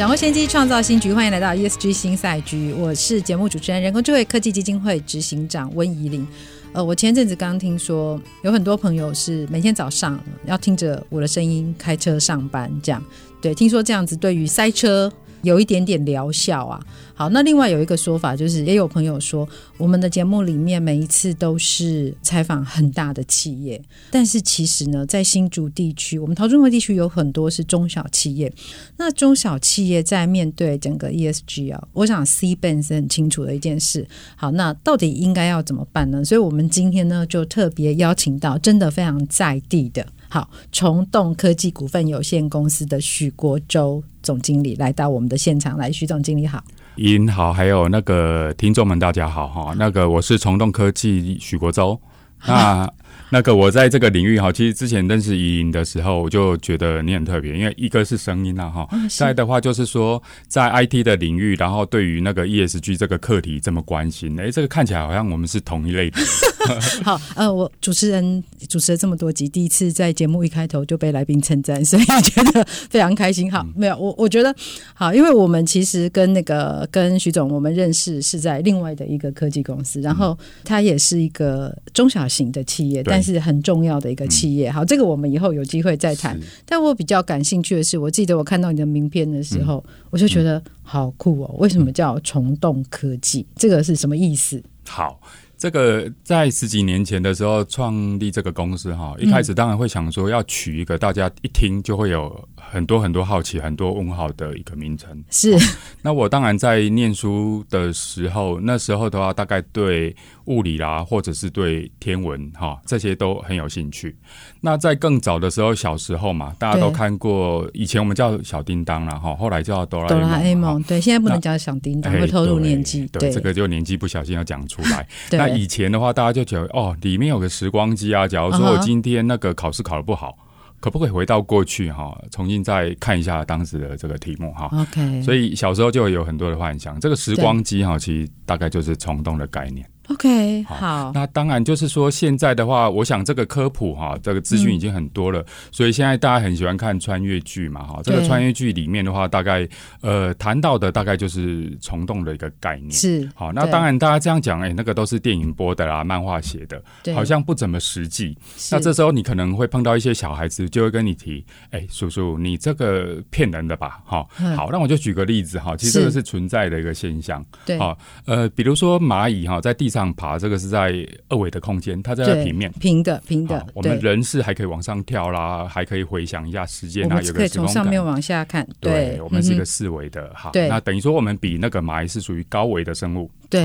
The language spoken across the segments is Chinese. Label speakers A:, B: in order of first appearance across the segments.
A: 掌握先机，创造新局。欢迎来到 ESG 新赛局，我是节目主持人、人工智慧科技基金会执行长温怡玲。呃，我前阵子刚刚听说，有很多朋友是每天早上要听着我的声音开车上班，这样对，听说这样子对于塞车。有一点点疗效啊。好，那另外有一个说法，就是也有朋友说，我们的节目里面每一次都是采访很大的企业，但是其实呢，在新竹地区，我们桃竹苗地区有很多是中小企业。那中小企业在面对整个 ESG 啊，我想 C Ben 是很清楚的一件事。好，那到底应该要怎么办呢？所以我们今天呢，就特别邀请到真的非常在地的。好，虫洞科技股份有限公司的许国洲总经理来到我们的现场来，许总经理好，
B: 您好，还有那个听众们大家好哈，那个我是虫洞科技许国洲，那。那个我在这个领域哈，其实之前认识怡莹的时候，我就觉得你很特别，因为一个是声音呐哈，再的话就是说在 IT 的领域，然后对于那个 ESG 这个课题这么关心，哎，这个看起来好像我们是同一类的。
A: 好，呃，我主持人主持了这么多集，第一次在节目一开头就被来宾称赞，所以觉得非常开心。好，没有我我觉得好，因为我们其实跟那个跟徐总我们认识是在另外的一个科技公司，然后他也是一个中小型的企业，但是很重要的一个企业，好，这个我们以后有机会再谈。但我比较感兴趣的是，我记得我看到你的名片的时候，我就觉得好酷哦！为什么叫虫洞科技？这个是什么意思？
B: 好。这个在十几年前的时候创立这个公司哈，一开始当然会想说要取一个大家一听就会有很多很多好奇、很多问号的一个名称。
A: 是。
B: 那我当然在念书的时候，那时候的话大概对物理啦，或者是对天文哈这些都很有兴趣。那在更早的时候，小时候嘛，大家都看过，以前我们叫小叮当啦哈，后来叫哆啦 A 梦。哆啦 A 梦，
A: 对，现在不能叫小叮当，会透露年
B: 纪。对，这个就年纪不小心要讲出来。
A: 那。
B: 以前的话，大家就觉得哦，里面有个时光机啊。假如说我今天那个考试考得不好，uh. 可不可以回到过去哈，重新再看一下当时的这个题目哈
A: ？OK。
B: 所以小时候就有很多的幻想。这个时光机哈，其实大概就是虫洞的概念。
A: OK，好，好，
B: 那当然就是说，现在的话，我想这个科普哈，这个资讯已经很多了，嗯，所以现在大家很喜欢看穿越剧嘛，哈，这个穿越剧里面的话，大概呃谈到的大概就是虫洞的一个概念，
A: 是
B: 好，那当然大家这样讲，哎，那个都是电影播的啦，漫画写的，好像不怎么实际。那这时候你可能会碰到一些小孩子，就会跟你提，哎，叔叔，你这个骗人的吧？哈，好，那我就举个例子哈，其实这个是存在的一个现象，对，好，呃，比如说蚂蚁哈，在地上。上爬，这个是在二维的空间，它在平面
A: 平的平的。
B: 我们人是还可以往上跳啦，还可以回想一下时间啊，有个
A: 可以从上面往下看。对，
B: 对我们是一个四维的。嗯、好，那等于说我们比那个蚂蚁是属于高维的生物。
A: 对，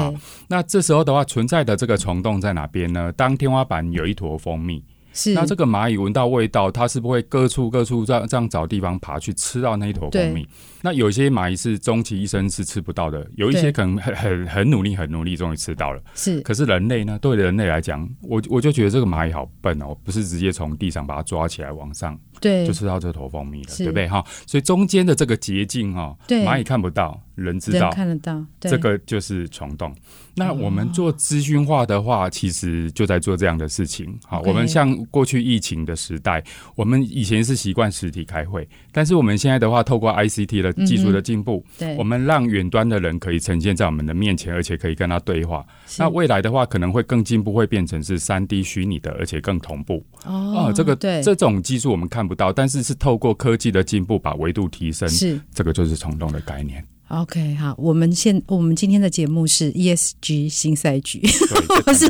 B: 那这时候的话，存在的这个虫洞在哪边呢？当天花板有一坨蜂蜜。是，那这个蚂蚁闻到味道，它是不会各处各处这样这样找地方爬去吃到那一坨蜂蜜。那有些蚂蚁是终其一生是吃不到的，有一些可能很很很努力很努力，终于吃到了。是，可是人类呢？对人类来讲，我我就觉得这个蚂蚁好笨哦，不是直接从地上把它抓起来往上。对，就吃到这坨蜂蜜了，对不对哈？所以中间的这个捷径哈，蚂蚁看不到，人知道，
A: 看得到，
B: 这个就是虫洞。那我们做资讯化的话，其实就在做这样的事情。好，我们像过去疫情的时代，我们以前是习惯实体开会，但是我们现在的话，透过 ICT 的技术的进步，对，我们让远端的人可以呈现在我们的面前，而且可以跟他对话。那未来的话，可能会更进步，会变成是三 D 虚拟的，而且更同步。哦，这个对，这种技术我们看不到，但是是透过科技的进步把维度提升，是这个就是虫洞的概念。
A: OK，好，我们现我们今天的节目是 ESG 新赛局，我是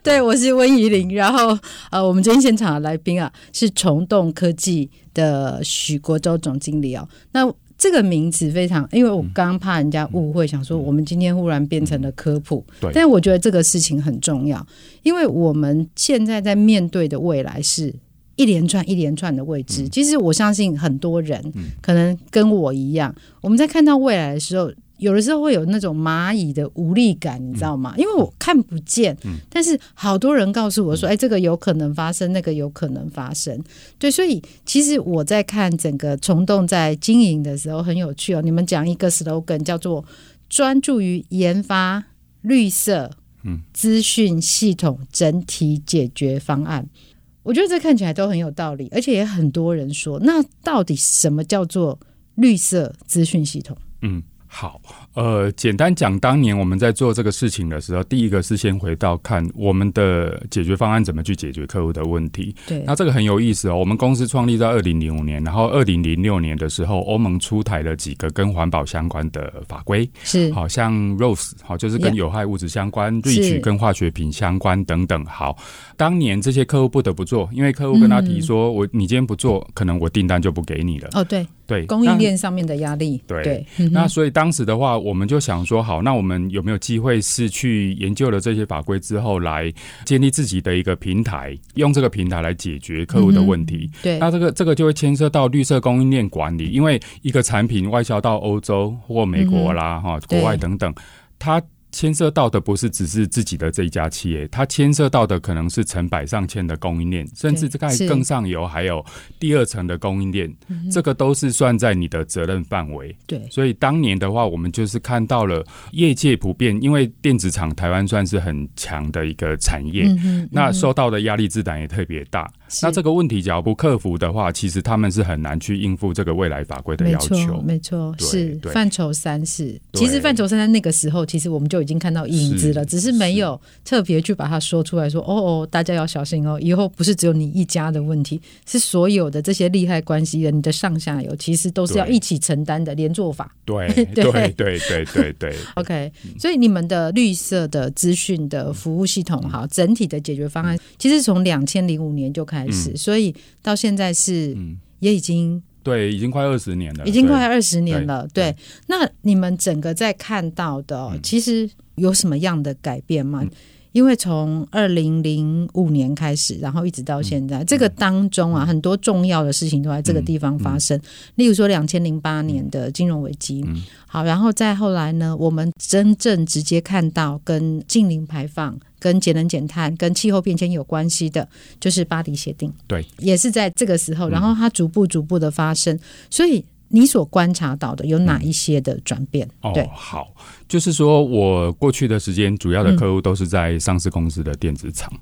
A: 对，我是温怡玲，然后呃，我们今天现场的来宾啊是虫洞科技的许国洲总经理哦。那这个名字非常，因为我刚刚怕人家误会，想说我们今天忽然变成了科普，对，但我觉得这个事情很重要，因为我们现在在面对的未来是。一连串一连串的未知。其实我相信很多人可能跟我一样，我们在看到未来的时候。有的时候会有那种蚂蚁的无力感，你知道吗？因为我看不见，但是好多人告诉我说：“哎，这个有可能发生，那个有可能发生。”对，所以其实我在看整个虫洞在经营的时候很有趣哦。你们讲一个 slogan 叫做“专注于研发绿色资讯系统整体解决方案”，我觉得这看起来都很有道理，而且也很多人说，那到底什么叫做绿色资讯系统？嗯。
B: 好，呃，简单讲，当年我们在做这个事情的时候，第一个是先回到看我们的解决方案怎么去解决客户的问题。
A: 对，
B: 那这个很有意思哦。我们公司创立在二零零五年，然后二零零六年的时候，欧盟出台了几个跟环保相关的法规，
A: 是，
B: 好像 ROSE，好，就是跟有害物质相关，REACH 跟化学品相关等等。好，当年这些客户不得不做，因为客户跟他提说，嗯、我你今天不做，可能我订单就不给你了。
A: 哦，对。
B: 对，
A: 供应链上面的压力。
B: 对，对那所以当时的话，我们就想说，好，那我们有没有机会是去研究了这些法规之后，来建立自己的一个平台，用这个平台来解决客户的问题？
A: 嗯、对，
B: 那这个这个就会牵涉到绿色供应链管理，因为一个产品外销到欧洲或美国啦，哈、嗯，国外等等，它。牵涉到的不是只是自己的这一家企业，它牵涉到的可能是成百上千的供应链，甚至这个更上游还有第二层的供应链，这个都是算在你的责任范围。
A: 对，
B: 所以当年的话，我们就是看到了业界普遍，因为电子厂台湾算是很强的一个产业，那受到的压力自然也特别大。那这个问题只要不克服的话，其实他们是很难去应付这个未来法规的要求。
A: 没错，是。范畴三是，其实范畴三在那个时候，其实我们就。已经看到影子了，只是没有特别去把它说出来说，说哦哦，大家要小心哦，以后不是只有你一家的问题，是所有的这些利害关系人，你的上下游其实都是要一起承担的，连坐法。
B: 对对对。对对对对，对。
A: OK，所以你们的绿色的资讯的服务系统，哈，整体的解决方案，其实从两千零五年就开始，所以到现在是也已经。
B: 对，已经快二十年了，
A: 已经快二十年了。对，对，那你们整个在看到的，嗯、其实有什么样的改变吗？嗯、因为从二零零五年开始，然后一直到现在，嗯、这个当中啊，嗯、很多重要的事情都在这个地方发生。例如说，两千零八年的金融危机。嗯好，然后再后来呢，我们真正直接看到跟近零排放、跟节能减碳、跟气候变迁有关系的，就是巴黎协定。
B: 对，
A: 也是在这个时候，然后它逐步逐步的发生。嗯、所以你所观察到的有哪一些的
B: 转
A: 变？
B: 哦，好，就是说我过去的时间，主要的客户都是在上市公司的电子厂。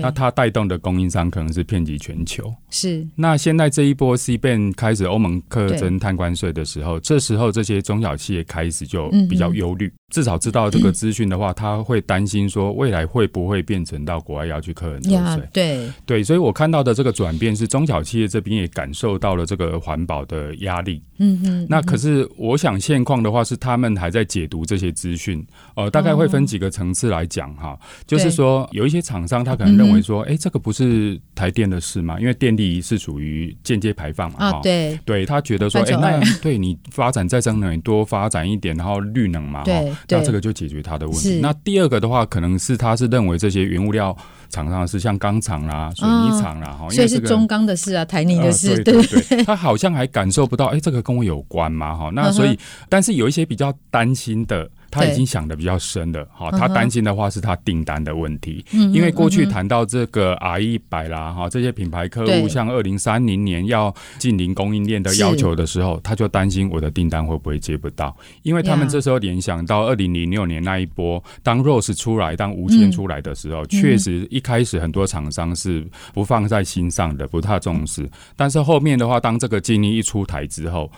B: 嗯那它带动的供应商可能是遍及全球。
A: 是。
B: 那现在这一波 CBAM 开始欧盟课征碳关税的时候，这时候这些中小企业开始就比较忧虑。至少知道这个资讯的话，他会担心说未来会不会变成到国外要去课很多税。
A: 对
B: 对，所以我看到的这个转变是中小企业这边也感受到了这个环保的压力。嗯嗯。那可是我想现况的话是他们还在解读这些资讯。呃，大概会分几个层次来讲哈，就是说有一些厂商他可能。认为说，哎、欸，这个不是台电的事嘛？因为电力是属于间接排放嘛，哈、哦，对，对他觉得说，哎、欸，那对你发展再生能源多发展一点，然后绿能嘛，哈，那这个就解决他的问题。那第二个的话，可能是他是认为这些原物料厂商是像钢厂啦、水泥厂啦，哈、哦，
A: 所以是中钢的事啊，台泥的事，
B: 呃、对。对对，他好像还感受不到，哎、欸，这个跟我有关嘛？哈，那所以，但是有一些比较担心的。他已经想的比较深了，哈，他担心的话是他订单的问题，因为过去谈到这个 R 一百啦，哈，这些品牌客户像二零三零年要进零供应链的要求的时候，他就担心我的订单会不会接不到，因为他们这时候联想到二零零六年那一波，当 Rose 出来，当无铅出来的时候，确实一开始很多厂商是不放在心上的，不太重视，但是后面的话，当这个禁令一出台之后。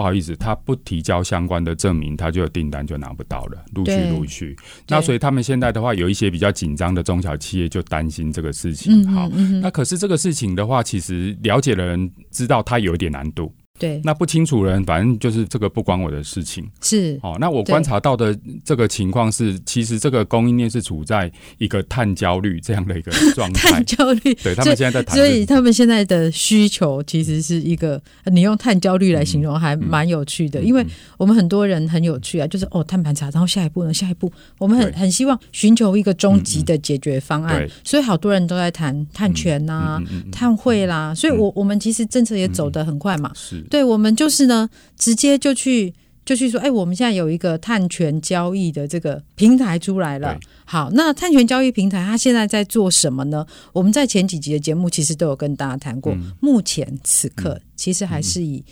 B: 不好意思，他不提交相关的证明，他就有订单就拿不到了，陆续陆续。那所以他们现在的话，有一些比较紧张的中小企业就担心这个事情。好，那可是这个事情的话，其实了解的人知道它有一点难度。
A: 对，
B: 那不清楚的人，反正就是这个不关我的事情。
A: 是。
B: 哦，那我观察到的这个情况是，其实这个供应链是处在一个碳焦虑这样的一个状态。
A: 碳焦虑，
B: 对他们现在在谈，
A: 所以他们现在的需求其实是一个，你用碳焦虑来形容还蛮有趣的，嗯嗯、因为我们很多人很有趣啊，就是哦，碳盘查，然后下一步呢？下一步我们很很希望寻求一个终极的解决方案，所以好多人都在谈碳权呐、碳汇啦，所以我我们其实政策也走得很快嘛，是、嗯，对我们就是呢，直接就去。就去说，哎，我们现在有一个碳权交易的这个平台出来了。好，那碳权交易平台它现在在做什么呢？我们在前几集的节目其实都有跟大家谈过。嗯、目前此刻、嗯、其实还是以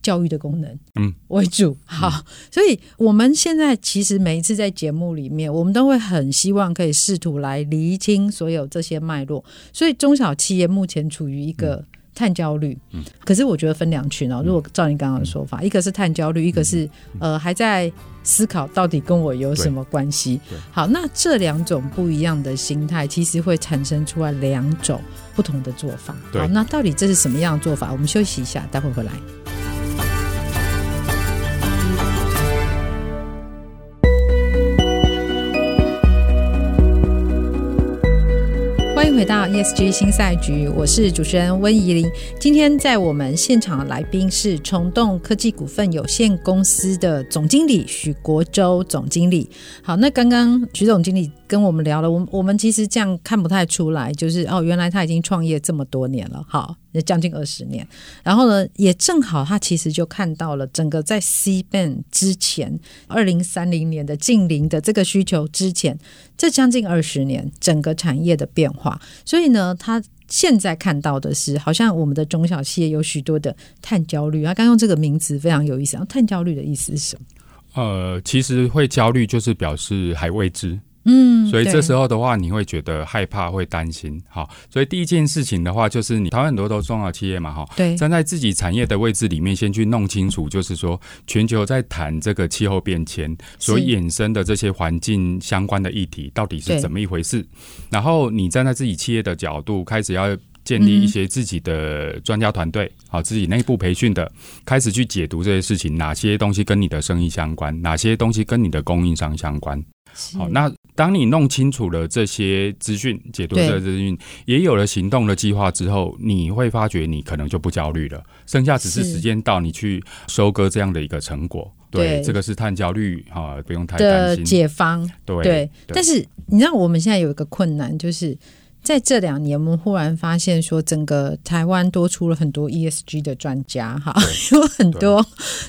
A: 教育的功能嗯为主。嗯、好，所以我们现在其实每一次在节目里面，我们都会很希望可以试图来厘清所有这些脉络。所以中小企业目前处于一个。碳焦虑，嗯，可是我觉得分两群哦。如果照你刚刚的说法，嗯、一个是碳焦虑，一个是、嗯、呃还在思考到底跟我有什么关系。好，那这两种不一样的心态，其实会产生出来两种不同的做法。好，那到底这是什么样的做法？我们休息一下，待会回来。回到 ESG 新赛局，我是主持人温怡玲。今天在我们现场的来宾是虫洞科技股份有限公司的总经理许国洲总经理。好，那刚刚许总经理跟我们聊了，我我们其实这样看不太出来，就是哦，原来他已经创业这么多年了。好。也将近二十年，然后呢，也正好他其实就看到了整个在 CBAM 之前，二零三零年的近零的这个需求之前，这将近二十年整个产业的变化，所以呢，他现在看到的是，好像我们的中小企业有许多的碳焦虑。他刚用这个名词非常有意思啊，碳焦虑的意思是什么？呃，
B: 其实会焦虑就是表示还未知。嗯，所以这时候的话，你会觉得害怕，会担心。好，所以第一件事情的话，就是你台湾很多都中小企业嘛，哈，对，站在自己产业的位置里面，先去弄清楚，就是说全球在谈这个气候变迁所衍生的这些环境相关的议题，到底是怎么一回事。然后你站在自己企业的角度，开始要建立一些自己的专家团队，好，自己内部培训的，开始去解读这些事情，哪些东西跟你的生意相关，哪些东西跟你的供应商相关。好，那当你弄清楚了这些资讯，解读这些资讯，也有了行动的计划之后，你会发觉你可能就不焦虑了，剩下只是时间到，你去收割这样的一个成果。对，对这个是碳焦虑哈，不用太担心。
A: 解方，对对，对，但是你知道我们现在有一个困难就是。在这两年，我们忽然发现说，整个台湾多出了很多 ESG 的专家，哈，有很多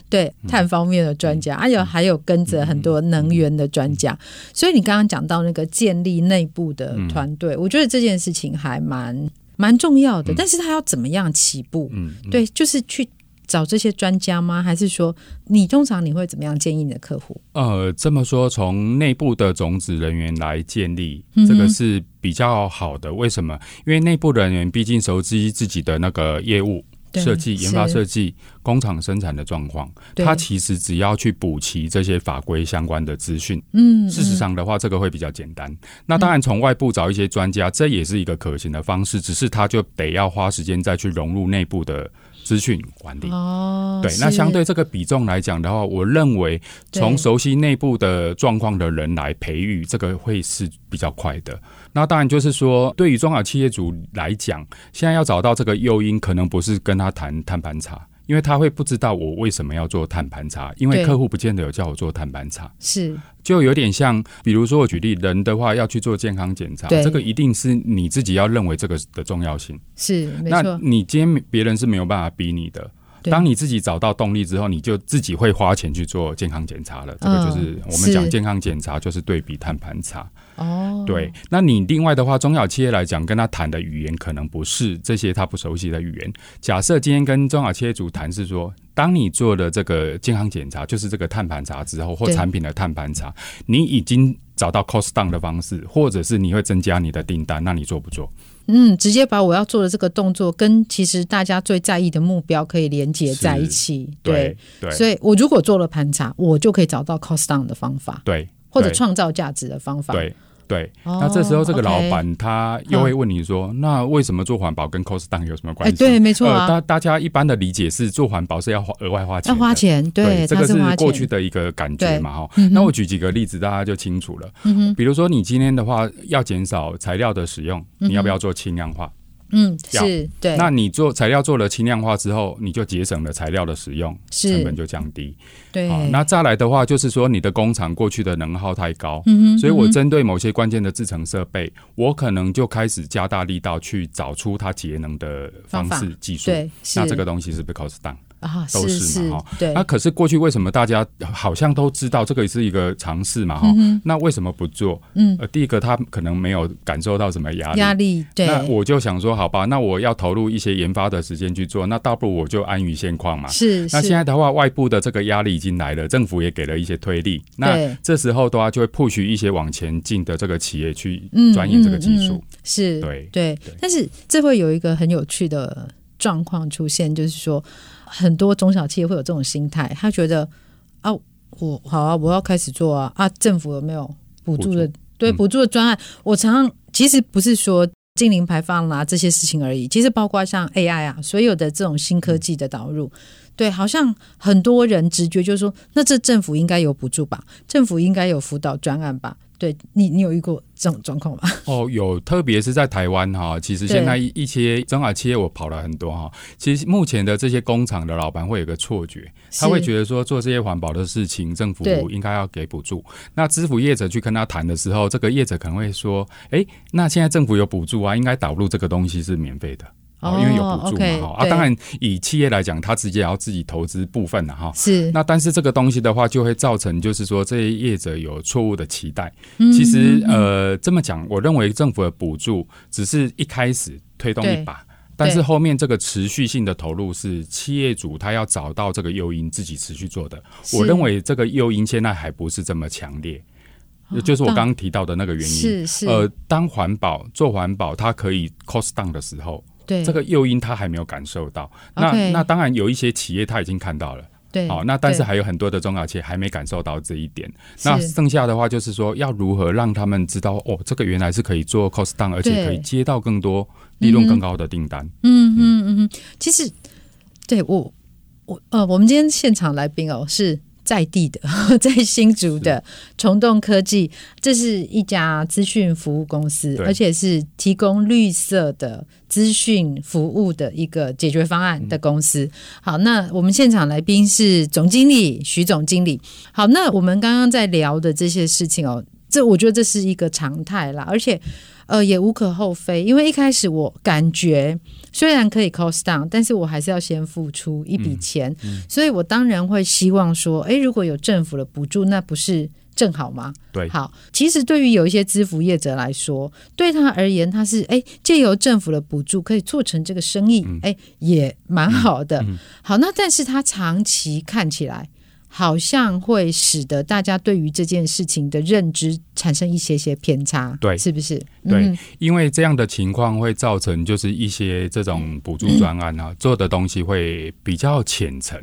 A: 对，对碳方面的专家，还、嗯、有、啊、还有跟着很多能源的专家。所以你刚刚讲到那个建立内部的团队，嗯、我觉得这件事情还蛮蛮重要的。但是他要怎么样起步？嗯，对，就是去。找这些专家吗？还是说你通常你会怎么样建议你的客户？
B: 呃，这么说，从内部的种子人员来建立，这个是比较好的。为什么？因为内部人员毕竟熟知自己的那个业务设计、研发设计、工厂生产的状况，他其实只要去补齐这些法规相关的资讯。嗯，事实上的话，这个会比较简单。那当然，从外部找一些专家，这也是一个可行的方式，只是他就得要花时间再去融入内部的。资讯管理哦，对，那相对这个比重来讲的话，我认为从熟悉内部的状况的人来培育，这个会是比较快的。那当然就是说，对于中小企业主来讲，现在要找到这个诱因，可能不是跟他谈谈盘查。因为他会不知道我为什么要做碳盘查，因为客户不见得有叫我做碳盘查，是就有点像，比如说我举例，人的话要去做健康检查，这个一定是你自己要认为这个的重要性，是没错。那你今天别人是没有办法逼你的。当你自己找到动力之后，你就自己会花钱去做健康检查了。这个就是我们讲健康检查，就是对比碳盘查。哦，对。那你另外的话，中小企业来讲，跟他谈的语言可能不是这些他不熟悉的语言。假设今天跟中小企业主谈是说，当你做了这个健康检查，就是这个碳盘查之后，或产品的碳盘查，你已经找到 cost down 的方式，或者是你会增加你的订单，那你做不做？
A: 嗯，直接把我要做的这个动作跟其实大家最在意的目标可以连接在一起，对对，所以我如果做了盘查，我就可以找到 cost down 的方法，对，或者创造价值的方法，对。
B: 对，
A: 哦
B: 那这时候这个老板他又会问你说，那为什么做环保跟 cost down 有什么关系？
A: 哎对没错啊。
B: 呃大大家一般的理解是做环保是要花额外花钱
A: 要
B: 的，
A: 花钱，对，
B: 这个是过去，的一个感觉嘛，哈、
A: 嗯
B: 那我举几个例子，大家就清楚了。比如说，你今天的话要减少材料的使用，你要不要做轻量化？
A: 嗯，
B: 要。
A: 是，对，
B: 那你做材料做了轻量化之后，你就节省了材料的使用，
A: 是。
B: 成本就降低。
A: 对，
B: 好，那再来的话，就是说你的工厂过去的能耗太高，所以我针对某些关键的制成设备，我可能就开始加大力道去找出它节能的方式技术。
A: 对，
B: 那
A: 是
B: 这个东西是不是 cost down？
A: 啊，
B: 都
A: 是
B: 是嘛哈
A: 对，
B: 那可是过去为什么大家好像都知道这个也是一个尝试嘛？哈、
A: 嗯
B: 那为什么不做？
A: 嗯，
B: 呃，第一个他可能没有感受到什么压力。
A: 压力，对，
B: 那我就想说，好吧，那我要投入一些研发的时间去做，那倒不如我就安于现况嘛。
A: 是，是
B: 那现在的话，外部的这个压力已经来了，政府也给了一些推力。那这时候的话，就会 push 一些往前进的这个企业去钻研这个技术。
A: 嗯嗯嗯、是，
B: 对
A: 对，但是这会有一个很有趣的状况出现，就是说，很多中小企业会有这种心态，他觉得啊，我好啊，我要开始做啊啊，政府有没有补助的？
B: 助
A: 对，
B: 嗯
A: 补助的专案，我常常其实不是说净零排放啦、啊、这些事情而已，其实包括像 AI 啊，所有的这种新科技的导入。嗯对，好像很多人直觉就是说，那这政府应该有补助吧？政府应该有辅导专案吧？对你，你有遇过这种状况吗？
B: 哦，有，特别是在台湾哈，其实现在一些中小企业我跑了很多哈。其实目前的这些工厂的老板会有个错觉，他会觉得说做这些环保的事情，政府应该要给补助。那支付业者去跟他谈的时候，这个业者可能会说：“哎，那现在政府有补助啊，应该导入这个东西是免费的。”哦，因为有补助嘛，哈、哦 okay, 啊，当然以企业来讲，他直接要自己投资部分了哈。
A: 是，
B: 那但是这个东西的话，就会造成就是说这些业者有错误的期待。嗯、其实呃，这么讲，我认为政府的补助只是一开始推动一把，但是后面这个持续性的投入是企业主他要找到这个诱因自己持续做的。我认为这个诱因现在还不是这么强烈。就是我刚刚提到的那个原因，
A: 是是。
B: 呃，当环保做环保，它可以 cost down 的时候，
A: 对
B: 这个诱因他还没有感受到。那、那当然有一些企业他已经看到了，
A: 对。
B: 好、哦，那但是还有很多的中小企业还没感受到这一点。那剩下的话就是说，要如何让他们知道哦，这个原来是可以做 cost down，而且可以接到更多利润更高的订单。
A: 嗯嗯嗯嗯。其实，对我我呃，我们今天现场来宾哦是。在地的，在新竹的虫洞科技，这是一家资讯服务公司，而且是提供绿色的资讯服务的一个解决方案的公司。好，那我们现场来宾是总经理徐总经理。好，那我们刚刚在聊的这些事情哦，这我觉得这是一个常态啦，而且。呃，也无可厚非，因为一开始我感觉虽然可以 cost down，但是我还是要先付出一笔钱，嗯嗯、所以我当然会希望说，哎，如果有政府的补助，那不是正好吗？
B: 对，
A: 好，其实对于有一些支付业者来说，对他而言，他是哎借由政府的补助可以做成这个生意，哎、嗯，也蛮好的。好，那但是他长期看起来。好像会使得大家对于这件事情的认知产生一些些偏差，
B: 对，
A: 是不是？
B: 对，
A: 嗯、
B: 因为这样的情况会造成，就是一些这种补助专案啊，嗯、做的东西会比较浅层。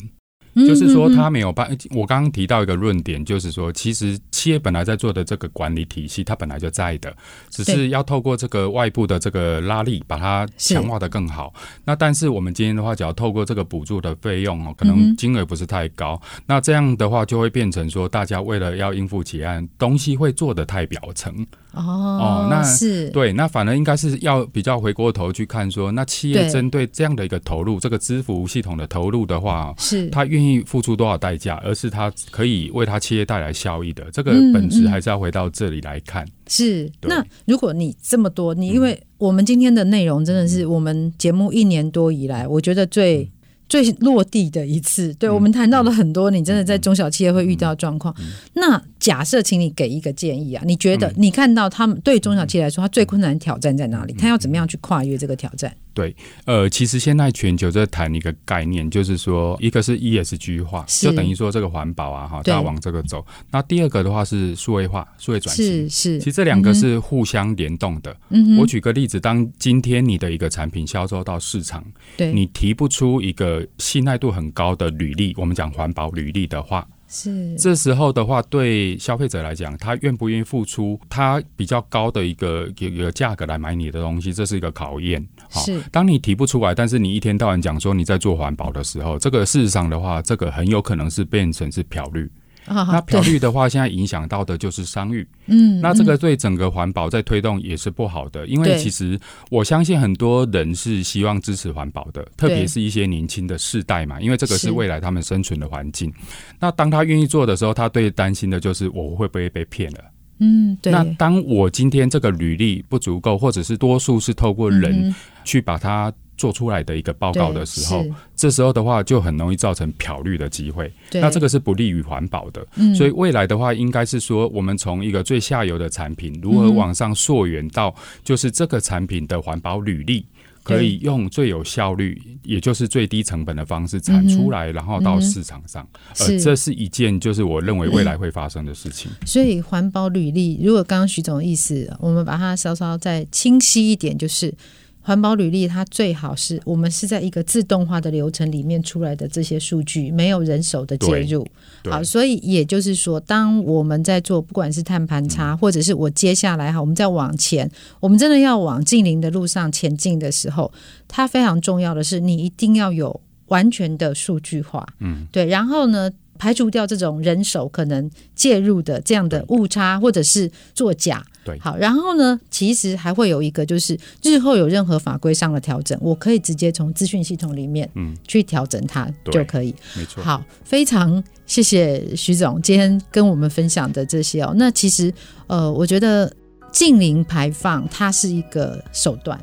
B: 就是说，他没有办。我刚刚提到一个论点，就是说，其实企业本来在做的这个管理体系，它本来就在的，只是要透过这个外部的这个拉力，把它强化的更好。那但是我们今天的话，只要透过这个补助的费用哦，可能金额不是太高。那这样的话，就会变成说，大家为了要应付结案，东西会做的太表层。
A: 哦哦，那是
B: 对，那反而应该是要比较回过头去看说，那企业针对这样的一个投入，这个支付系统的投入的话，是他愿意付出多少代价，而是他可以为他企业带来效益的，这个本质还是要回到这里来看。
A: 嗯嗯、是，那如果你这么多，你因为我们今天的内容真的是我们节目一年多以来，我觉得最。嗯最落地的一次，对、嗯、我们谈到了很多，你真的在中小企业会遇到状况。那假设，请你给一个建议啊，你觉得你看到他们对中小企业来说，他最困难的挑战在哪里？他要怎么样去跨越这个挑战？
B: 对，呃，其实现在全球在谈一个概念，就是说，一个是 ESG 化，就等于说这个环保啊，哈，大家往这个走。那第二个的话是数位化，数位转型，
A: 是是。
B: 其实这两个是互相联动的。嗯，我举个例子，当今天你的一个产品销售到市场，对，你提不出一个信赖度很高的履历，我们讲环保履历的话。
A: 是
B: 这时候的话，对消费者来讲，他愿不愿意付出他比较高的一个一个价格来买你的东西，这是一个考验。好，
A: 是
B: 当你提不出来，但是你一天到晚讲说你在做环保的时候，这个事实上的话，这个很有可能是变成是漂绿。
A: 啊、
B: 那漂绿的话，现在影响到的就是商誉。
A: 嗯，
B: 那这个对整个环保在推动也是不好的，因为其实我相信很多人是希望支持环保的，特别是一些年轻的世代嘛，因为这个是未来他们生存的环境。那当他愿意做的时候，他最担心的就是我会不会被骗了。
A: 嗯，对。
B: 那当我今天这个履历不足够，或者是多数是透过人去把它。做出来的一个报告的时候，这时候的话就很容易造成漂绿的机会。那这个是不利于环保的。嗯。所以未来的话，应该是说，我们从一个最下游的产品，如何往上溯源到，就是这个产品的环保履历，可以用最有效率，也就是最低成本的方式产出来，然后到市场上。呃，这是一件就是我认为未来会发生的事情。
A: 所以环保履历，如果刚刚徐总的意思，我们把它稍稍再清晰一点，就是。环保履历，它最好是我们是在一个自动化的流程里面出来的这些数据，没有人手的介入。好，所以也就是说，当我们在做不管是碳盘查，或者是我接下来哈，我们在往前，我们真的要往近邻的路上前进的时候，它非常重要的是，你一定要有完全的数据化。嗯，对。然后呢，排除掉这种人手可能介入的这样的误差，或者是作假。
B: 对，
A: 好，然后呢，其实还会有一个，就是日后有任何法规上的调整，我可以直接从资讯系统里面嗯去调整它就可以。
B: 没错。
A: 好，非常谢谢徐总今天跟我们分享的这些哦。那其实呃，我觉得近零排放它是一个手段，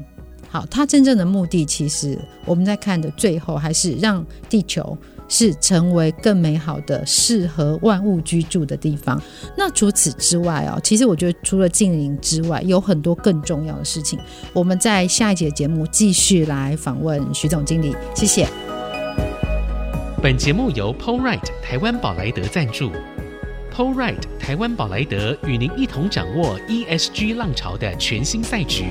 A: 好，它真正的目的其实我们在看的最后还是让地球。是成为更美好的、适合万物居住的地方。那除此之外哦，其实我觉得除了净零之外，有很多更重要的事情。我们在下一节节目继续来访问徐总经理，谢谢。
C: 本节目由 POLRIGHT 台湾宝莱德赞助，POLRIGHT 台湾宝莱德与您一同掌握 ESG 浪潮的全新赛局。